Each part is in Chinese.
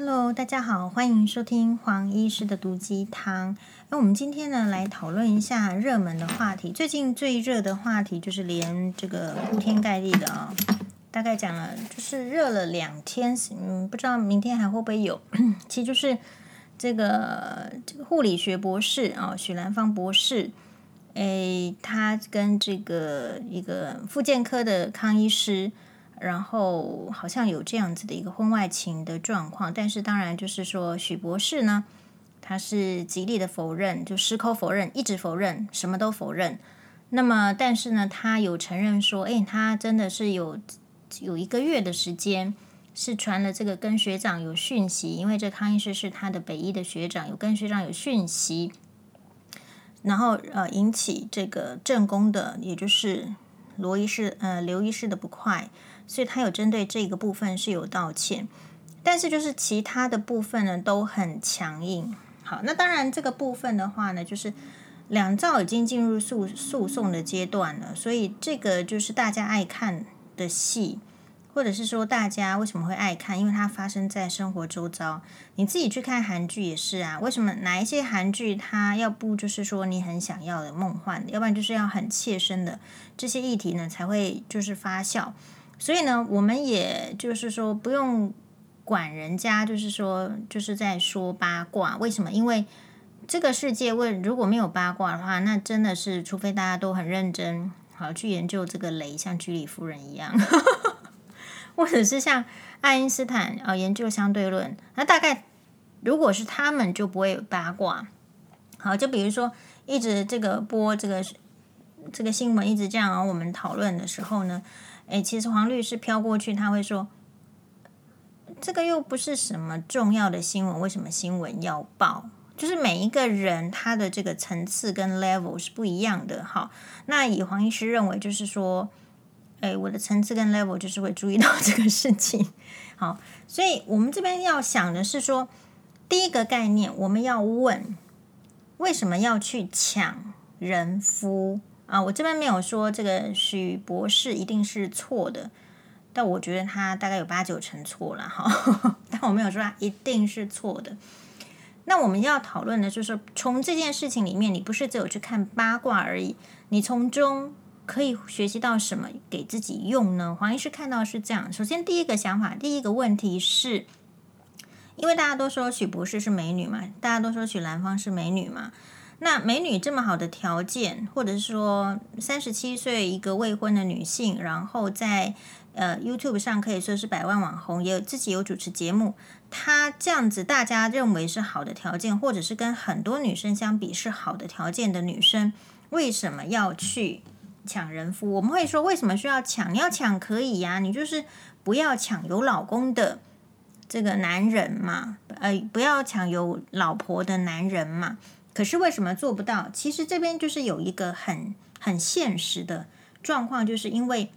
Hello，大家好，欢迎收听黄医师的毒鸡汤。那我们今天呢，来讨论一下热门的话题。最近最热的话题就是连这个铺天盖地的啊、大概讲了就是热了两天，嗯，不知道明天还会不会有。其实就是这个这个护理学博士啊、哦，许兰芳博士，诶，他跟这个一个复健科的康医师。然后好像有这样子的一个婚外情的状况，但是当然就是说许博士呢，他是极力的否认，就矢口否认，一直否认，什么都否认。那么但是呢，他有承认说，哎，他真的是有有一个月的时间是传了这个跟学长有讯息，因为这康医师是他的北医的学长，有跟学长有讯息，然后呃引起这个正宫的，也就是罗医师呃刘医师的不快。所以他有针对这个部分是有道歉，但是就是其他的部分呢都很强硬。好，那当然这个部分的话呢，就是两造已经进入诉诉讼的阶段了，所以这个就是大家爱看的戏，或者是说大家为什么会爱看？因为它发生在生活周遭。你自己去看韩剧也是啊，为什么哪一些韩剧它要不就是说你很想要的梦幻的，要不然就是要很切身的这些议题呢才会就是发酵。所以呢，我们也就是说不用管人家，就是说就是在说八卦。为什么？因为这个世界问如果没有八卦的话，那真的是除非大家都很认真，好去研究这个雷，像居里夫人一样，或者是像爱因斯坦啊研究相对论。那大概如果是他们，就不会有八卦。好，就比如说一直这个播这个这个新闻，一直这样，我们讨论的时候呢。诶，其实黄律师飘过去，他会说：“这个又不是什么重要的新闻，为什么新闻要报？就是每一个人他的这个层次跟 level 是不一样的。哈，那以黄医师认为，就是说，诶，我的层次跟 level 就是会注意到 这个事情。好，所以我们这边要想的是说，第一个概念，我们要问，为什么要去抢人夫？”啊，我这边没有说这个许博士一定是错的，但我觉得他大概有八九成错了哈。但我没有说他一定是错的。那我们要讨论的就是从这件事情里面，你不是只有去看八卦而已，你从中可以学习到什么给自己用呢？黄医师看到是这样。首先，第一个想法，第一个问题是，因为大家都说许博士是美女嘛，大家都说许兰芳是美女嘛。那美女这么好的条件，或者是说三十七岁一个未婚的女性，然后在呃 YouTube 上可以说是百万网红，也有自己有主持节目，她这样子大家认为是好的条件，或者是跟很多女生相比是好的条件的女生，为什么要去抢人夫？我们会说为什么需要抢？你要抢可以呀，你就是不要抢有老公的这个男人嘛，呃，不要抢有老婆的男人嘛。可是为什么做不到？其实这边就是有一个很很现实的状况，就是因为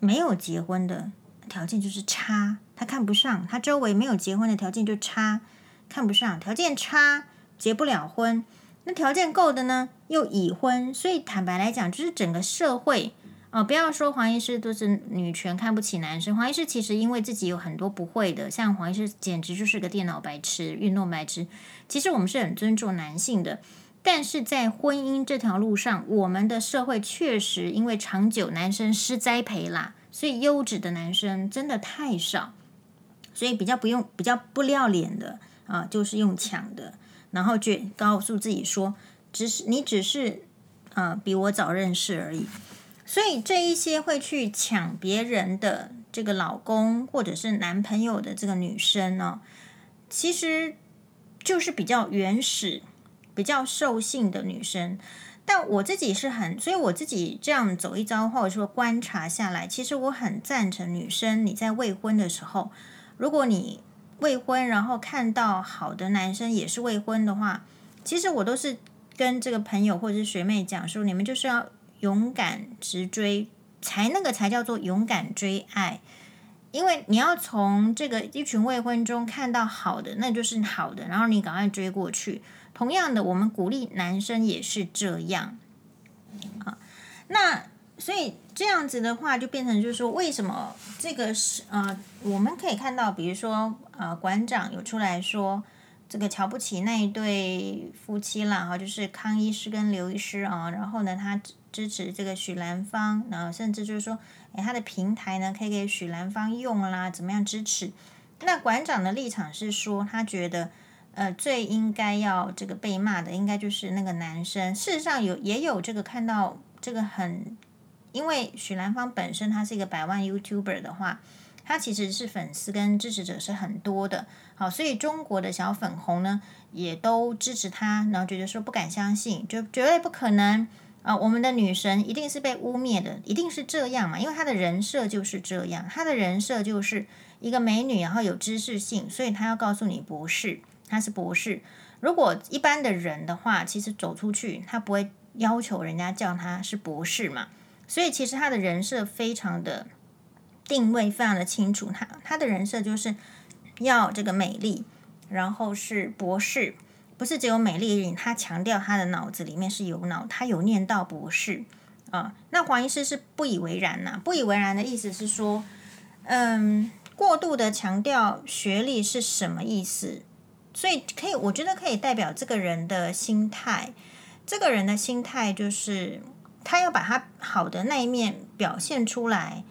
没有结婚的条件就是差，他看不上，他周围没有结婚的条件就差，看不上，条件差结不了婚，那条件够的呢又已婚，所以坦白来讲，就是整个社会。哦，不要说黄医师都是女权看不起男生。黄医师其实因为自己有很多不会的，像黄医师简直就是个电脑白痴、运动白痴。其实我们是很尊重男性的，但是在婚姻这条路上，我们的社会确实因为长久男生失栽培啦，所以优质的男生真的太少，所以比较不用、比较不要脸的啊，就是用抢的，然后就告诉自己说，只是你只是啊比我早认识而已。所以这一些会去抢别人的这个老公或者是男朋友的这个女生呢，其实就是比较原始、比较兽性的女生。但我自己是很，所以我自己这样走一遭，或者说观察下来，其实我很赞成女生你在未婚的时候，如果你未婚，然后看到好的男生也是未婚的话，其实我都是跟这个朋友或者是学妹讲说，你们就是要。勇敢直追，才那个才叫做勇敢追爱。因为你要从这个一群未婚中看到好的，那就是好的，然后你赶快追过去。同样的，我们鼓励男生也是这样啊。那所以这样子的话，就变成就是说，为什么这个是呃，我们可以看到，比如说呃，馆长有出来说，这个瞧不起那一对夫妻啦，哈，就是康医师跟刘医师啊，然后呢，他支持这个许兰芳，然后甚至就是说，诶，他的平台呢，可以给许兰芳用啦，怎么样支持？那馆长的立场是说，他觉得。呃，最应该要这个被骂的，应该就是那个男生。事实上有也有这个看到这个很，因为许兰芳本身他是一个百万 YouTuber 的话，他其实是粉丝跟支持者是很多的。好，所以中国的小粉红呢也都支持他，然后觉得说不敢相信，就绝对不可能啊，呃，我们的女神一定是被污蔑的，一定是这样嘛，因为她的人设就是这样，她的人设就是一个美女，然后有知识性，所以她要告诉你博士。他是博士。如果一般的人的话，其实走出去，他不会要求人家叫他是博士嘛。所以其实他的人设非常的定位非常的清楚。他他的人设就是要这个美丽，然后是博士，不是只有美丽而已。他强调他的脑子里面是有脑，他有念到博士啊。那黄医师是不以为然呐、不以为然的意思是说，嗯，过度的强调学历是什么意思？所以可以，我觉得可以代表这个人的心态。这个人的心态就是，他要把他好的那一面表现出来。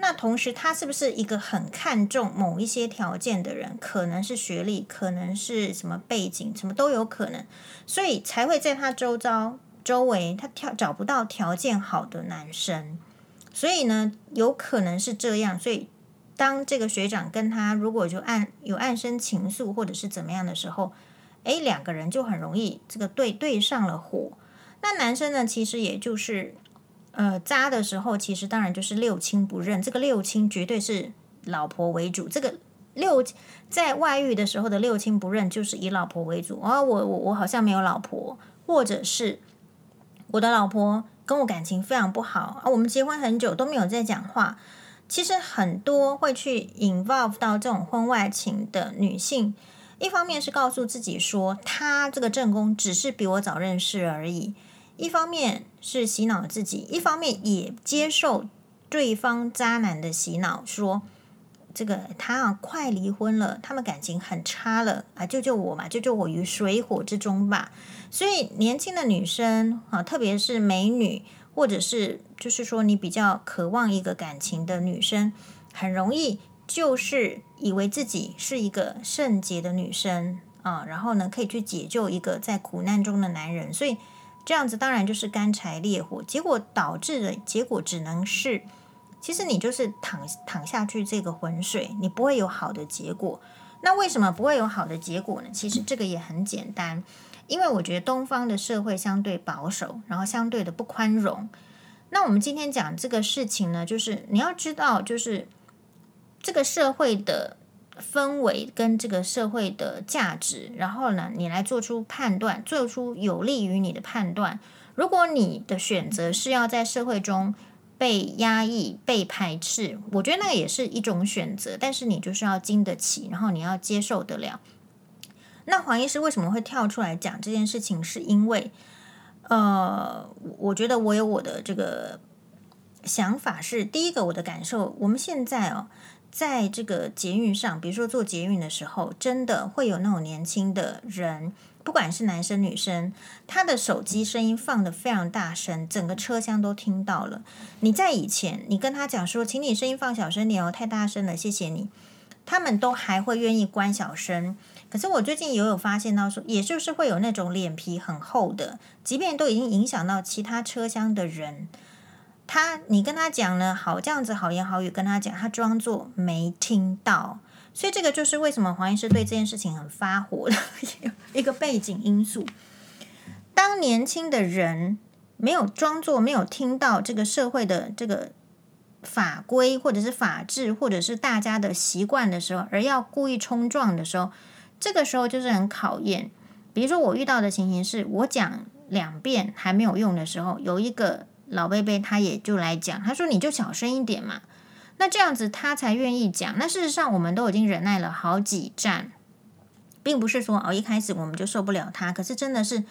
那同时，他是不是一个很看重某一些条件的人？可能是学历，可能是什么背景，什么都有可能。所以才会在他周遭、周围，他挑找不到条件好的男生。所以呢，有可能是这样。所以。当这个学长跟他如果就暗有暗生情愫或者是怎么样的时候，诶，两个人就很容易这个对对上了火。那男生呢，其实也就是呃渣的时候，其实当然就是六亲不认。这个六亲绝对是老婆为主。这个六在外遇的时候的六亲不认，就是以老婆为主。哦，我我我好像没有老婆，或者是我的老婆跟我感情非常不好啊，我们结婚很久都没有在讲话。其实很多会去 involve 到这种婚外情的女性，一方面是告诉自己说，他这个正宫只是比我早认识而已；一方面是洗脑自己，一方面也接受对方渣男的洗脑，说这个他啊快离婚了，他们感情很差了啊，救救我嘛，救救我于水火之中吧。所以年轻的女生啊，特别是美女。或者是就是说，你比较渴望一个感情的女生，很容易就是以为自己是一个圣洁的女生啊，然后呢，可以去解救一个在苦难中的男人，所以这样子当然就是干柴烈火，结果导致的结果只能是，其实你就是躺躺下去这个浑水，你不会有好的结果。那为什么不会有好的结果呢？其实这个也很简单。因为我觉得东方的社会相对保守，然后相对的不宽容。那我们今天讲这个事情呢，就是你要知道，就是这个社会的氛围跟这个社会的价值，然后呢，你来做出判断，做出有利于你的判断。如果你的选择是要在社会中被压抑、被排斥，我觉得那也是一种选择，但是你就是要经得起，然后你要接受得了。那黄医师为什么会跳出来讲这件事情？是因为，呃，我觉得我有我的这个想法是，第一个我的感受，我们现在哦，在这个捷运上，比如说坐捷运的时候，真的会有那种年轻的人，不管是男生女生，他的手机声音放得非常大声，整个车厢都听到了。你在以前，你跟他讲说，请你声音放小声点哦，太大声了，谢谢你，他们都还会愿意关小声。可是我最近也有发现到说，也就是会有那种脸皮很厚的，即便都已经影响到其他车厢的人，他你跟他讲呢，好这样子好言好语跟他讲，他装作没听到，所以这个就是为什么黄医师对这件事情很发火的 一个背景因素。当年轻的人没有装作没有听到这个社会的这个法规或者是法治或者是大家的习惯的时候，而要故意冲撞的时候。这个时候就是很考验，比如说我遇到的情形是，我讲两遍还没有用的时候，有一个老贝贝他也就来讲，他说你就小声一点嘛，那这样子他才愿意讲。那事实上我们都已经忍耐了好几站，并不是说哦一开始我们就受不了他，可是真的是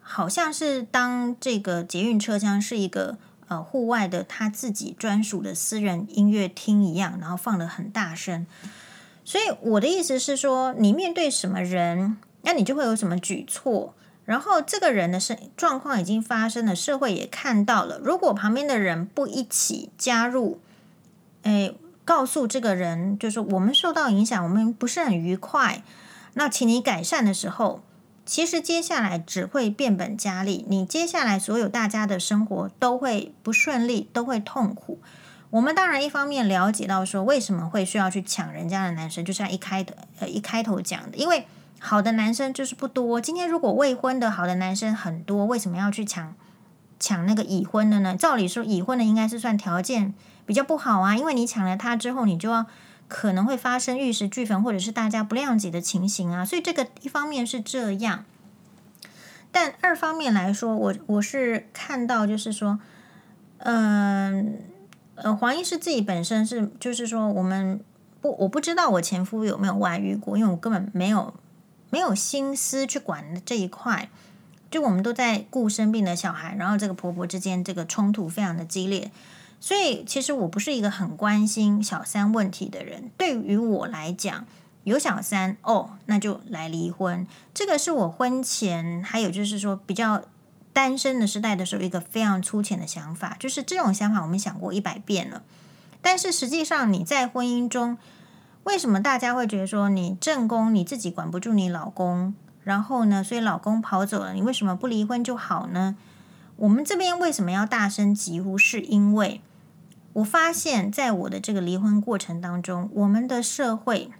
好像是当这个捷运车厢是一个呃户外的他自己专属的私人音乐厅一样，然后放得很大声。所以我的意思是说，你面对什么人，那你就会有什么举措。然后这个人的状状况已经发生了，社会也看到了。如果旁边的人不一起加入，哎，告诉这个人，就是我们受到影响，我们不是很愉快，那请你改善的时候，其实接下来只会变本加厉。你接下来所有大家的生活都会不顺利，都会痛苦。我们当然一方面了解到说，为什么会需要去抢人家的男生，就像一开头呃一开头讲的，因为好的男生就是不多。今天如果未婚的好的男生很多，为什么要去抢抢那个已婚的呢？照理说，已婚的应该是算条件比较不好啊，因为你抢了他之后，你就要可能会发生玉石俱焚，或者是大家不谅解的情形啊。所以这个一方面是这样，但二方面来说，我我是看到就是说，嗯。呃，黄医师自己本身是，就是说，我们不，我不知道我前夫有没有外遇过，因为我根本没有没有心思去管这一块。就我们都在顾生病的小孩，然后这个婆婆之间这个冲突非常的激烈，所以其实我不是一个很关心小三问题的人。对于我来讲，有小三哦，那就来离婚。这个是我婚前还有就是说比较。单身的时代的时候，一个非常粗浅的想法，就是这种想法我们想过一百遍了。但是实际上你在婚姻中，为什么大家会觉得说你正宫你自己管不住你老公，然后呢，所以老公跑走了，你为什么不离婚就好呢？我们这边为什么要大声疾呼？是因为我发现在我的这个离婚过程当中，我们的社会，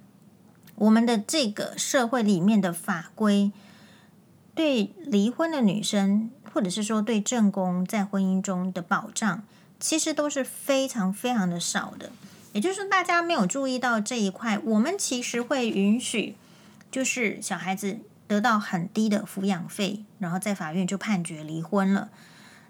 我们的这个社会里面的法规，对离婚的女生。或者是说，对正宫在婚姻中的保障，其实都是非常非常的少的。也就是，大家没有注意到这一块。我们其实会允许，就是小孩子得到很低的抚养费，然后在法院就判决离婚了。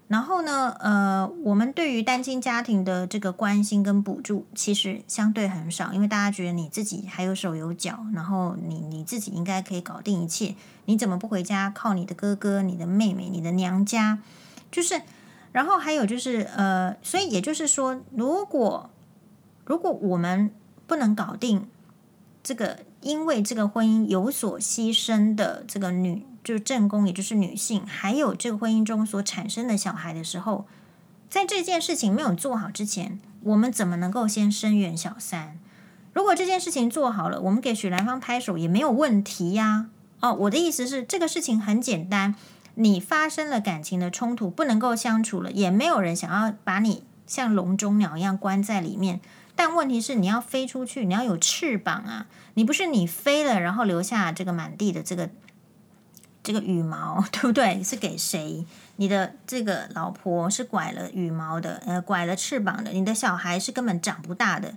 然后呢，呃，我们对于单亲家庭的这个关心跟补助，其实相对很少，因为大家觉得你自己还有手有脚，然后你你自己应该可以搞定一切，你怎么不回家靠你的哥哥、你的妹妹、你的娘家？就是，然后还有就是，呃，所以也就是说，如果如果我们不能搞定这个，因为这个婚姻有所牺牲的这个女。就是正宫，也就是女性，还有这个婚姻中所产生的小孩的时候，在这件事情没有做好之前，我们怎么能够先声援小三？如果这件事情做好了，我们给许兰芳拍手也没有问题呀。哦，我的意思是，这个事情很简单，你发生了感情的冲突，不能够相处了，也没有人想要把你像笼中鸟一样关在里面。但问题是，你要飞出去，你要有翅膀啊！你不是你飞了，然后留下这个满地的这个。这个羽毛 对不对？是给谁？你的这个老婆是拐了羽毛的，呃，拐了翅膀的。你的小孩是根本长不大的，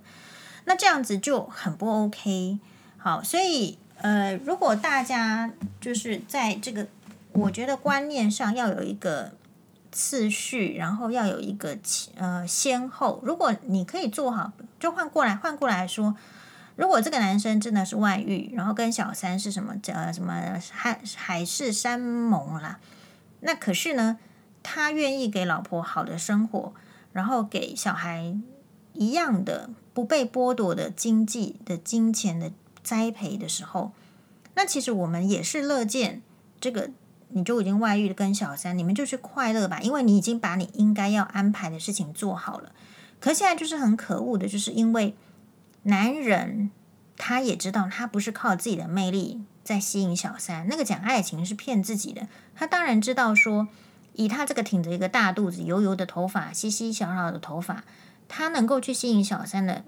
那这样子就很不 OK。好，所以呃，如果大家就是在这个，我觉得观念上要有一个次序，然后要有一个呃先后。如果你可以做好，就换过来，换过来说。如果这个男生真的是外遇，然后跟小三是什么呃什么海海誓山盟啦，那可是呢，他愿意给老婆好的生活，然后给小孩一样的不被剥夺的经济的金钱的栽培的时候，那其实我们也是乐见这个，你就已经外遇了跟小三，你们就去快乐吧，因为你已经把你应该要安排的事情做好了。可现在就是很可恶的，就是因为。男人他也知道，他不是靠自己的魅力在吸引小三，那个讲爱情是骗自己的。他当然知道说，以他这个挺着一个大肚子、油油的头发、稀稀小小的头发，他能够去吸引小三的，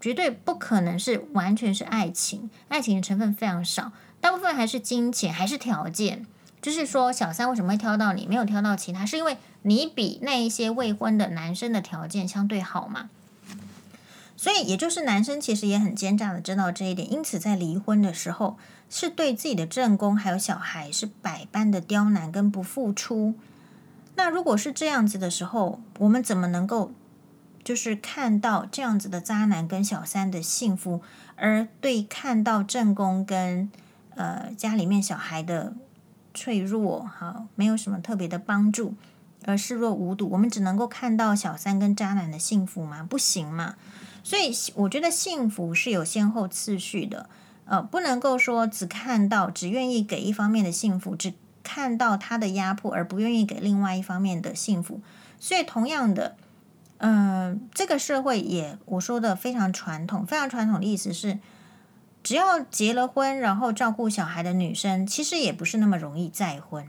绝对不可能是完全是爱情，爱情的成分非常少，大部分还是金钱，还是条件。就是说，小三为什么会挑到你，没有挑到其他，是因为你比那一些未婚的男生的条件相对好嘛？所以，也就是男生其实也很奸诈的知道这一点，因此在离婚的时候，是对自己的正宫还有小孩是百般的刁难跟不付出。那如果是这样子的时候，我们怎么能够就是看到这样子的渣男跟小三的幸福，而对看到正宫跟呃家里面小孩的脆弱，哈，没有什么特别的帮助，而视若无睹，我们只能够看到小三跟渣男的幸福吗？不行嘛。所以我觉得幸福是有先后次序的，呃，不能够说只看到只愿意给一方面的幸福，只看到他的压迫，而不愿意给另外一方面的幸福。所以同样的，嗯、这个社会也我说的非常传统，非常传统的意思是，只要结了婚，然后照顾小孩的女生，其实也不是那么容易再婚，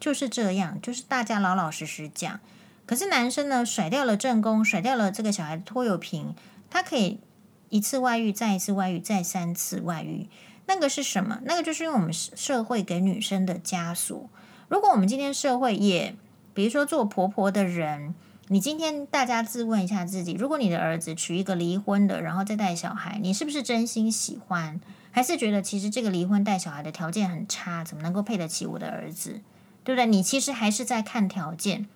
就是这样，就是大家老老实实讲。可是男生呢，甩掉了正宫，甩掉了这个小孩的拖油瓶。他可以一次外遇，再一次外遇，再三次外遇。那个是什么？那个就是因为我们社会给女生的枷锁。如果我们今天社会也，比如说做婆婆的人，你今天大家自问一下自己：如果你的儿子娶一个离婚的，然后再带小孩，你是不是真心喜欢？还是觉得其实这个离婚带小孩的条件很差，怎么能够配得起我的儿子？对不对？你其实还是在看条件。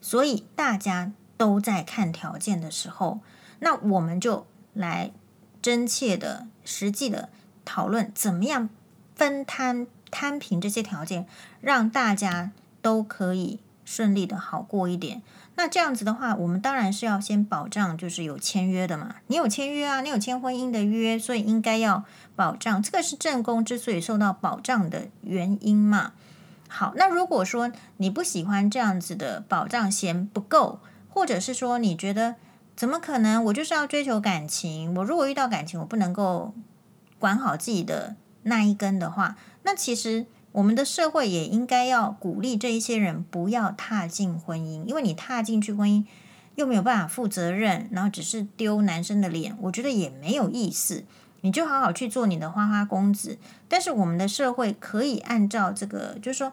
所以大家都在看条件的时候。那我们就来真切的、实际的讨论，怎么样分摊摊平这些条件，让大家都可以顺利的好过一点。那这样子的话，我们当然是要先保障，就是有签约的嘛。你有签约啊，你有签婚姻的约，所以应该要保障。这个是正宫之所以受到保障的原因嘛。好，那如果说你不喜欢这样子的保障，嫌不够，或者是说你觉得。怎么可能？我就是要追求感情。我如果遇到感情，我不能够管好自己的那一根的话，那其实我们的社会也应该要鼓励这一些人不要踏进婚姻，因为你踏进去婚姻又没有办法负责任，然后只是丢男生的脸，我觉得也没有意思。你就好好去做你的花花公子。但是我们的社会可以按照这个，就是说。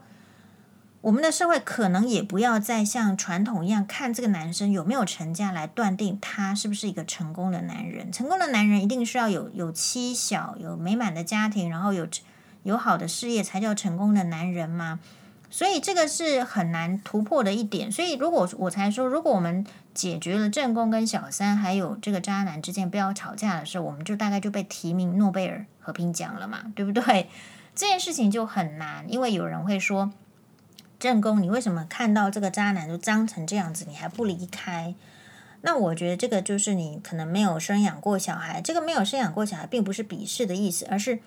我们的社会可能也不要再像传统一样看这个男生有没有成家来断定他是不是一个成功的男人。成功的男人一定是要有有妻小、有美满的家庭，然后有有好的事业才叫成功的男人吗？所以这个是很难突破的一点。所以如果我才说，如果我们解决了正宫跟小三还有这个渣男之间不要吵架的时候，我们就大概就被提名诺贝尔和平奖了嘛，对不对？这件事情就很难，因为有人会说。正宫，你为什么看到这个渣男就脏成这样子，你还不离开？那我觉得这个就是你可能没有生养过小孩。这个没有生养过小孩，并不是鄙视的意思，而是，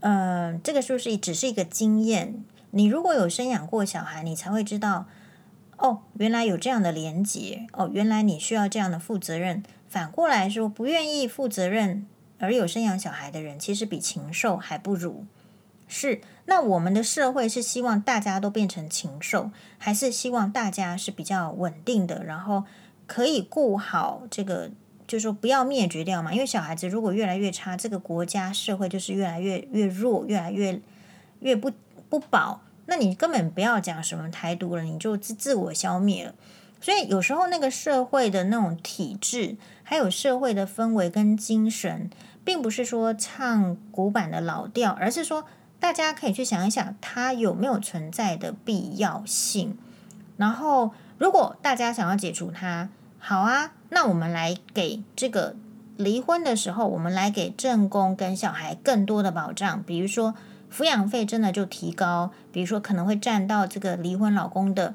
呃，这个就是只是一个经验。你如果有生养过小孩，你才会知道，哦，原来有这样的连结，哦，原来你需要这样的负责任。反过来说，不愿意负责任而有生养小孩的人，其实比禽兽还不如。是，那我们的社会是希望大家都变成禽兽，还是希望大家是比较稳定的，然后可以顾好这个，就是说不要灭绝掉嘛？因为小孩子如果越来越差，这个国家社会就是越来越越弱，越来越越不不保。那你根本不要讲什么台独了，你就自自我消灭了。所以有时候那个社会的那种体制，还有社会的氛围跟精神，并不是说唱古板的老调，而是说。大家可以去想一想，它有没有存在的必要性。然后，如果大家想要解除它，好啊，那我们来给这个离婚的时候，我们来给正宫跟小孩更多的保障。比如说，抚养费真的就提高，比如说可能会占到这个离婚老公的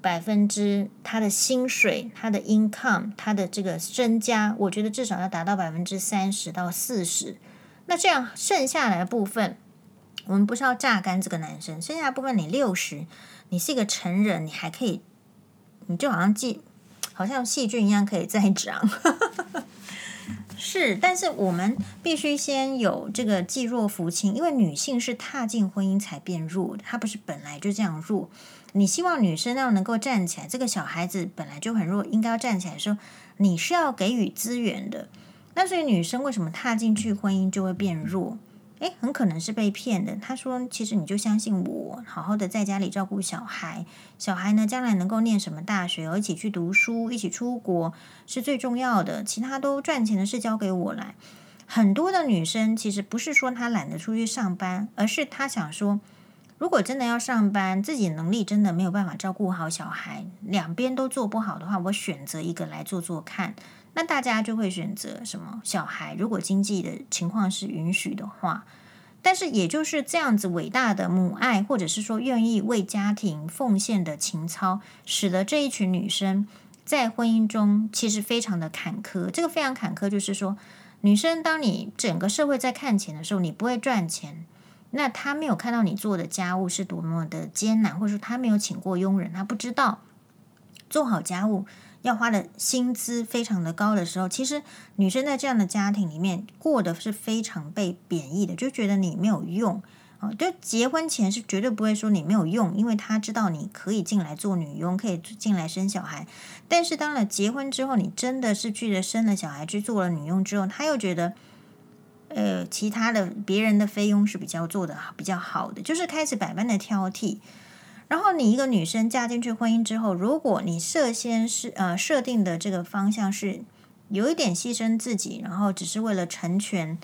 百分之他的薪水、他的 income、他的这个身家，我觉得至少要达到百分之三十到四十。那这样剩下来的部分。我们不是要榨干这个男生，剩下的部分你六十，你是一个成人，你还可以，你就好像记，好像细菌一样可以再长。是，但是我们必须先有这个济弱扶倾，因为女性是踏进婚姻才变弱的，她不是本来就这样弱。你希望女生要能够站起来，这个小孩子本来就很弱，应该要站起来的时候，你是要给予资源的。那所以女生为什么踏进去婚姻就会变弱？诶，很可能是被骗的。他说：“其实你就相信我，好好的在家里照顾小孩。小孩呢，将来能够念什么大学，一起去读书，一起出国是最重要的。其他都赚钱的事交给我来。”很多的女生其实不是说她懒得出去上班，而是她想说，如果真的要上班，自己能力真的没有办法照顾好小孩，两边都做不好的话，我选择一个来做做看。那大家就会选择什么？小孩如果经济的情况是允许的话，但是也就是这样子伟大的母爱，或者是说愿意为家庭奉献的情操，使得这一群女生在婚姻中其实非常的坎坷。这个非常坎坷，就是说，女生当你整个社会在看钱的时候，你不会赚钱。那他没有看到你做的家务是多么的艰难，或者说他没有请过佣人，他不知道做好家务要花的薪资非常的高的时候，其实女生在这样的家庭里面过得是非常被贬义的，就觉得你没有用啊。就结婚前是绝对不会说你没有用，因为他知道你可以进来做女佣，可以进来生小孩。但是当了结婚之后，你真的是去了生了小孩，去做了女佣之后，他又觉得。呃，其他的别人的菲佣是比较做的比较好的，就是开始百般的挑剔。然后你一个女生嫁进去婚姻之后，如果你设先是呃设定的这个方向是有一点牺牲自己，然后只是为了成全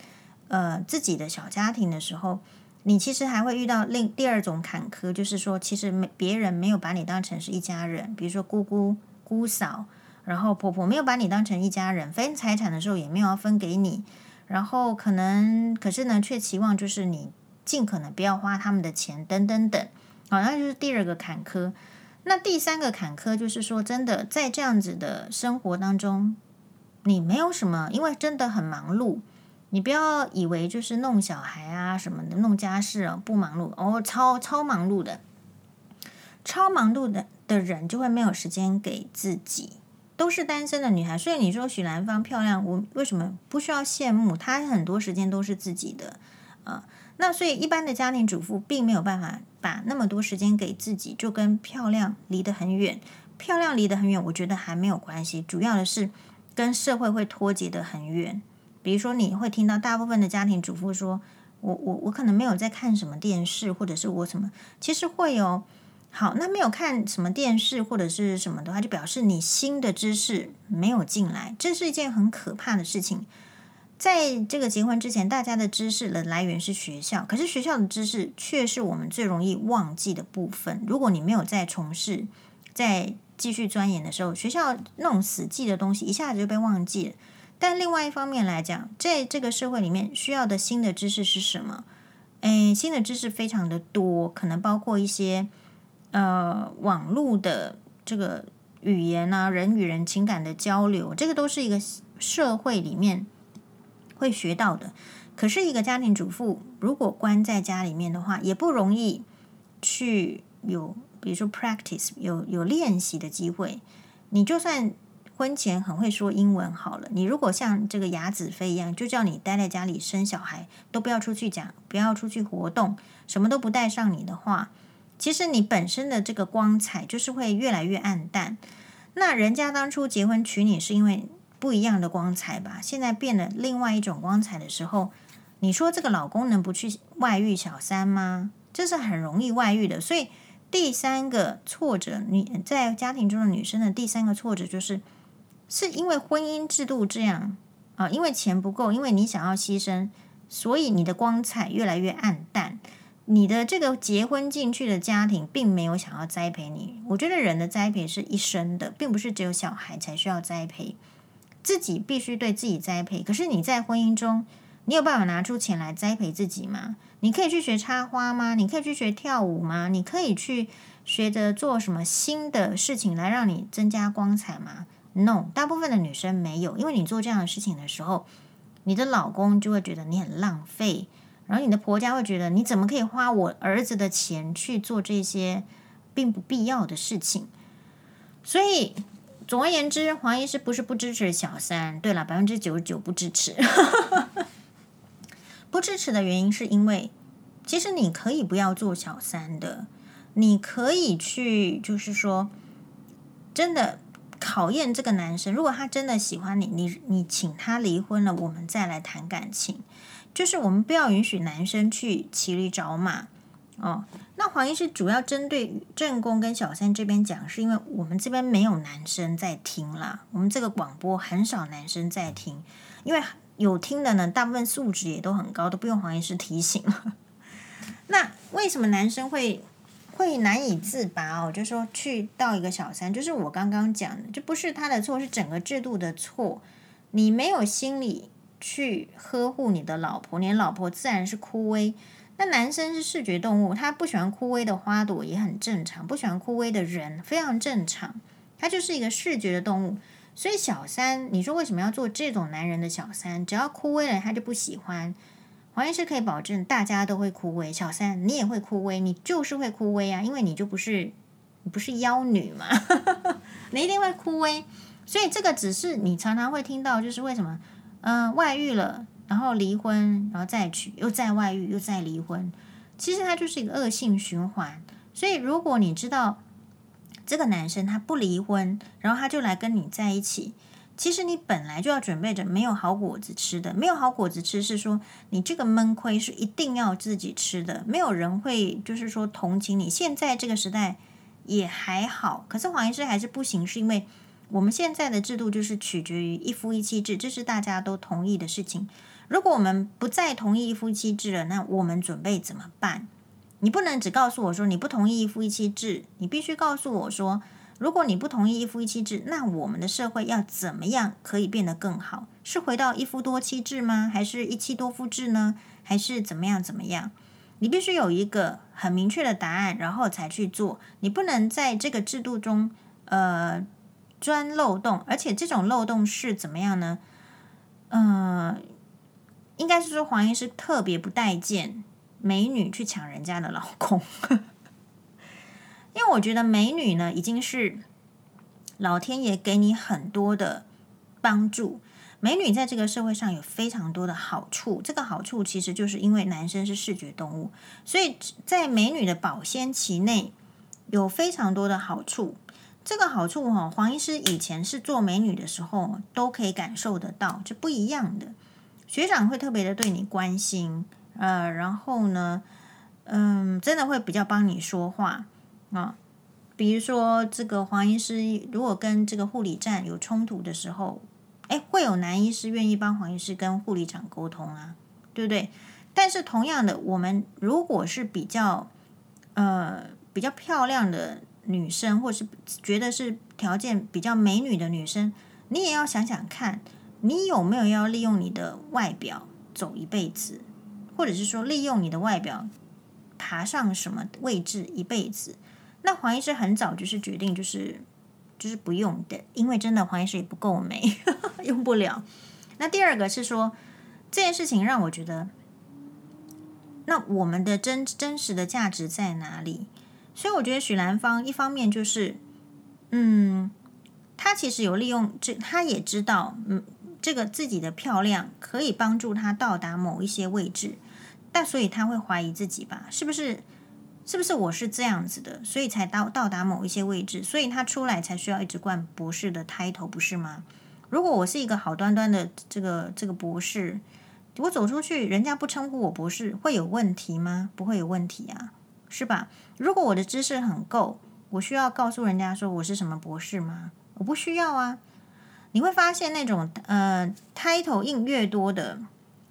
呃自己的小家庭的时候，你其实还会遇到另第二种坎坷，就是说其实没别人没有把你当成是一家人，比如说姑姑、姑嫂，然后婆婆没有把你当成一家人，分财产的时候也没有要分给你。然后可能，可是呢，却期望就是你尽可能不要花他们的钱，等等等。好，那就是第二个坎坷。那第三个坎坷就是说，真的在这样子的生活当中，你没有什么，因为真的很忙碌。你不要以为就是弄小孩啊什么的，弄家事啊不忙碌哦，超超忙碌的，超忙碌的的人就会没有时间给自己。都是单身的女孩，所以你说许兰芳漂亮，我为什么不需要羡慕？她很多时间都是自己的啊。那所以一般的家庭主妇并没有办法把那么多时间给自己，就跟漂亮离得很远。漂亮离得很远，我觉得还没有关系，主要的是跟社会会脱节得很远。比如说，你会听到大部分的家庭主妇说：“我我我可能没有在看什么电视，或者是我什么。”其实会有。好，那没有看什么电视或者是什么的话，就表示你新的知识没有进来，这是一件很可怕的事情。在这个结婚之前，大家的知识的来源是学校，可是学校的知识却是我们最容易忘记的部分。如果你没有再从事、再继续钻研的时候，学校那种死记的东西一下子就被忘记了。但另外一方面来讲，在这个社会里面需要的新的知识是什么？诶，新的知识非常的多，可能包括一些。呃，网络的这个语言啊，人与人情感的交流，这个都是一个社会里面会学到的。可是，一个家庭主妇如果关在家里面的话，也不容易去有，比如说 practice 有有练习的机会。你就算婚前很会说英文好了，你如果像这个雅子妃一样，就叫你待在家里生小孩，都不要出去讲，不要出去活动，什么都不带上你的话。其实你本身的这个光彩就是会越来越暗淡。那人家当初结婚娶你是因为不一样的光彩吧？现在变了另外一种光彩的时候，你说这个老公能不去外遇小三吗？这是很容易外遇的。所以第三个挫折，你在家庭中的女生的第三个挫折就是，是因为婚姻制度这样啊，因为钱不够，因为你想要牺牲，所以你的光彩越来越暗淡。你的这个结婚进去的家庭并没有想要栽培你。我觉得人的栽培是一生的，并不是只有小孩才需要栽培，自己必须对自己栽培。可是你在婚姻中，你有办法拿出钱来栽培自己吗？你可以去学插花吗？你可以去学跳舞吗？你可以去学着做什么新的事情来让你增加光彩吗？No，大部分的女生没有，因为你做这样的事情的时候，你的老公就会觉得你很浪费。然后你的婆家会觉得你怎么可以花我儿子的钱去做这些并不必要的事情？所以总而言之，黄医师不是不支持小三。对了，百分之九十九不支持。不支持的原因是因为，其实你可以不要做小三的，你可以去，就是说，真的考验这个男生。如果他真的喜欢你，你你请他离婚了，我们再来谈感情。就是我们不要允许男生去骑驴找马哦。那黄医师主要针对正宫跟小三这边讲，是因为我们这边没有男生在听啦。我们这个广播很少男生在听，因为有听的呢，大部分素质也都很高，都不用黄医师提醒了。那为什么男生会会难以自拔哦？就说去到一个小三，就是我刚刚讲的，就不是他的错，是整个制度的错。你没有心理。去呵护你的老婆，你老婆自然是枯萎。那男生是视觉动物，他不喜欢枯萎的花朵也很正常，不喜欢枯萎的人非常正常，他就是一个视觉的动物。所以小三，你说为什么要做这种男人的小三？只要枯萎了，他就不喜欢。黄医师可以保证，大家都会枯萎。小三，你也会枯萎，你就是会枯萎啊，因为你就不是，你不是妖女嘛，你一定会枯萎。所以这个只是你常常会听到，就是为什么，嗯、外遇了，然后离婚，然后再娶，又再外遇，又再离婚，其实它就是一个恶性循环。所以如果你知道。这个男生他不离婚，然后他就来跟你在一起。其实你本来就要准备着没有好果子吃的，没有好果子吃是说你这个闷亏是一定要自己吃的，没有人会就是说同情你。现在这个时代也还好，可是黄医师还是不行，是因为我们现在的制度就是取决于一夫一妻制，这是大家都同意的事情。如果我们不再同意一夫一妻制了，那我们准备怎么办？你不能只告诉我说你不同意一夫一妻制，你必须告诉我说，如果你不同意一夫一妻制，那我们的社会要怎么样可以变得更好？是回到一夫多妻制吗？还是一妻多夫制呢？还是怎么样怎么样？你必须有一个很明确的答案，然后才去做。你不能在这个制度中呃钻漏洞，而且这种漏洞是怎么样呢？嗯、应该是说黄医师特别不待见。美女去抢人家的老公，因为我觉得美女呢，已经是老天爷给你很多的帮助。美女在这个社会上有非常多的好处，这个好处其实就是因为男生是视觉动物，所以在美女的保鲜期内有非常多的好处。这个好处哈，黄医师以前是做美女的时候都可以感受得到，是不一样的。学长会特别的对你关心。呃，然后呢，嗯，真的会比较帮你说话啊。比如说，这个黄医师如果跟这个护理站有冲突的时候，哎，会有男医师愿意帮黄医师跟护理长沟通啊，对不对？但是同样的，我们如果是比较呃比较漂亮的女生，或是觉得是条件比较美女的女生，你也要想想看，你有没有要利用你的外表走一辈子？或者是说利用你的外表爬上什么位置一辈子？那黄医师很早就是决定，就是就是不用的，因为真的黄医师也不够美，用不了。那第二个是说这件事情让我觉得，那我们的真真实的价值在哪里？所以我觉得许兰芳一方面就是，嗯，他其实有利用这，他也知道，嗯，这个自己的漂亮可以帮助他到达某一些位置。但所以他会怀疑自己吧？是不是？是不是我是这样子的，所以才到到达某一些位置，所以他出来才需要一直冠博士的 title，不是吗？如果我是一个好端端的这个这个博士，我走出去，人家不称呼我博士，会有问题吗？不会有问题啊，是吧？如果我的知识很够，我需要告诉人家说我是什么博士吗？我不需要啊。你会发现那种呃 title 印越多的。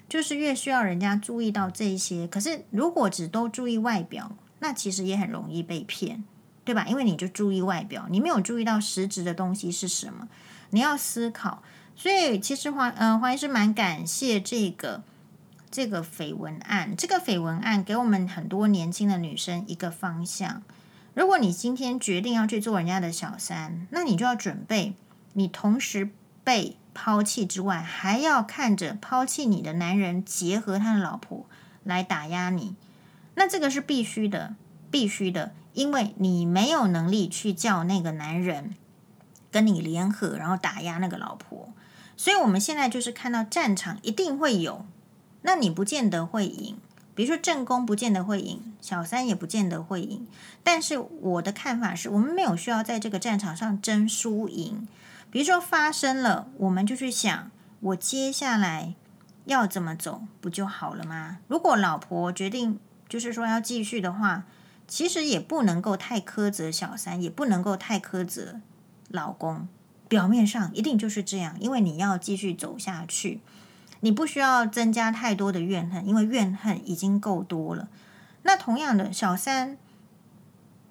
就是越需要人家注意到这些，可是如果只都注意外表，那其实也很容易被骗，对吧？因为你就注意外表，你没有注意到实质的东西是什么，你要思考。所以其实黄嗯黄医师蛮感谢这个这个绯闻案，这个绯闻案给我们很多年轻的女生一个方向。如果你今天决定要去做人家的小三，那你就要准备，你同时被。抛弃之外，还要看着抛弃你的男人结合他的老婆来打压你，那这个是必须的，必须的，因为你没有能力去叫那个男人跟你联合，然后打压那个老婆。所以我们现在就是看到战场一定会有，那你不见得会赢。比如说正宫不见得会赢，小三也不见得会赢。但是我的看法是我们没有需要在这个战场上争输赢。比如说发生了，我们就去想，我接下来要怎么走，不就好了吗？如果老婆决定就是说要继续的话，其实也不能够太苛责小三，也不能够太苛责老公。表面上一定就是这样，因为你要继续走下去，你不需要增加太多的怨恨，因为怨恨已经够多了。那同样的，小三。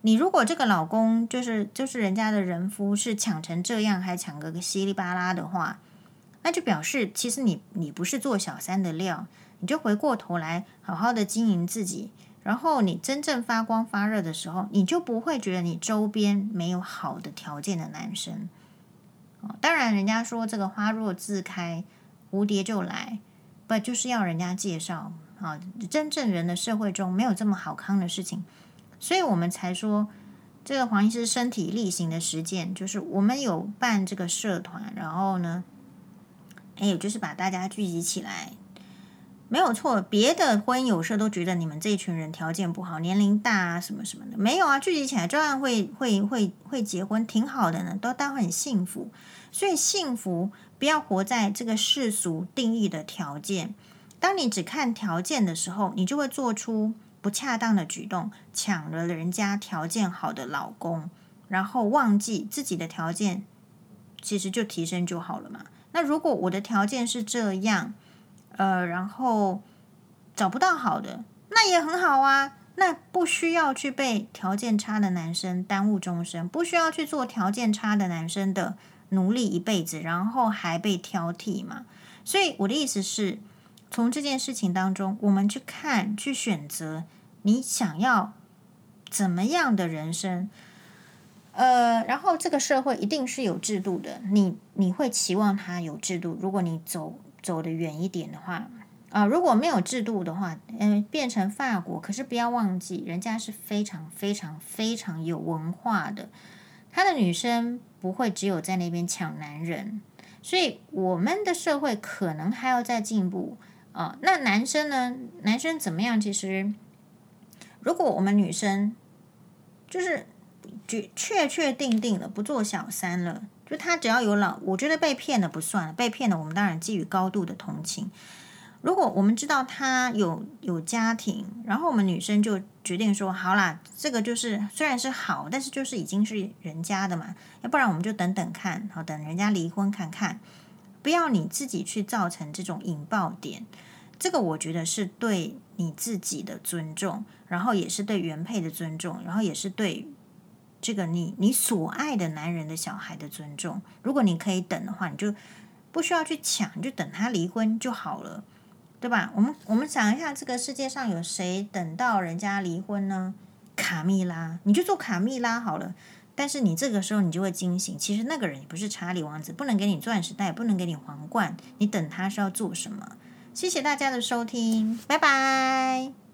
你如果这个老公就是就是人家的人夫是抢成这样，还抢个个稀里巴拉的话，那就表示其实你你不是做小三的料，你就回过头来好好的经营自己，然后你真正发光发热的时候，你就不会觉得你周边没有好的条件的男生。当然，人家说这个花若自开，蝴蝶就来，不就是要人家介绍啊？真正人的社会中没有这么好康的事情，所以我们才说这个黄医师身体力行的实践，就是我们有办这个社团，然后呢，哎，就是把大家聚集起来。没有错，别的婚友社都觉得你们这群人条件不好，年龄大啊，什么什么的，没有啊，聚集起来照样会会会会结婚，挺好的呢，都当很幸福。所以幸福不要活在这个世俗定义的条件。当你只看条件的时候，你就会做出不恰当的举动，抢了人家条件好的老公，然后忘记自己的条件其实就提升就好了嘛。那如果我的条件是这样，呃，然后找不到好的，那也很好啊。那不需要去被条件差的男生耽误终身，不需要去做条件差的男生的奴隶一辈子，然后还被挑剔嘛。所以我的意思是，从这件事情当中，我们去看、去选择你想要怎么样的人生。呃，然后这个社会一定是有制度的，你你会期望它有制度。如果你走。走得远一点的话，啊、如果没有制度的话，嗯、变成法国。可是不要忘记，人家是非常非常非常有文化的，他的女生不会只有在那边抢男人。所以我们的社会可能还要再进步啊、那男生呢？男生怎么样？其实，如果我们女生就是确确确定定了，不做小三了。就他只要有老，我觉得被骗了不算，被骗了我们当然寄予高度的同情。如果我们知道他有有家庭，然后我们女生就决定说好啦，这个就是虽然是好，但是就是已经是人家的嘛，要不然我们就等等看，好等人家离婚看看，不要你自己去造成这种引爆点。这个我觉得是对你自己的尊重，然后也是对原配的尊重，然后也是对。这个你你所爱的男人的小孩的尊重，如果你可以等的话，你就不需要去抢，你就等他离婚就好了，对吧？我们我们想一下，这个世界上有谁等到人家离婚呢？卡蜜拉，你就做卡蜜拉好了。但是你这个时候你就会惊醒，其实那个人也不是查理王子，不能给你钻石但也，不能给你皇冠，你等他是要做什么？谢谢大家的收听，拜拜。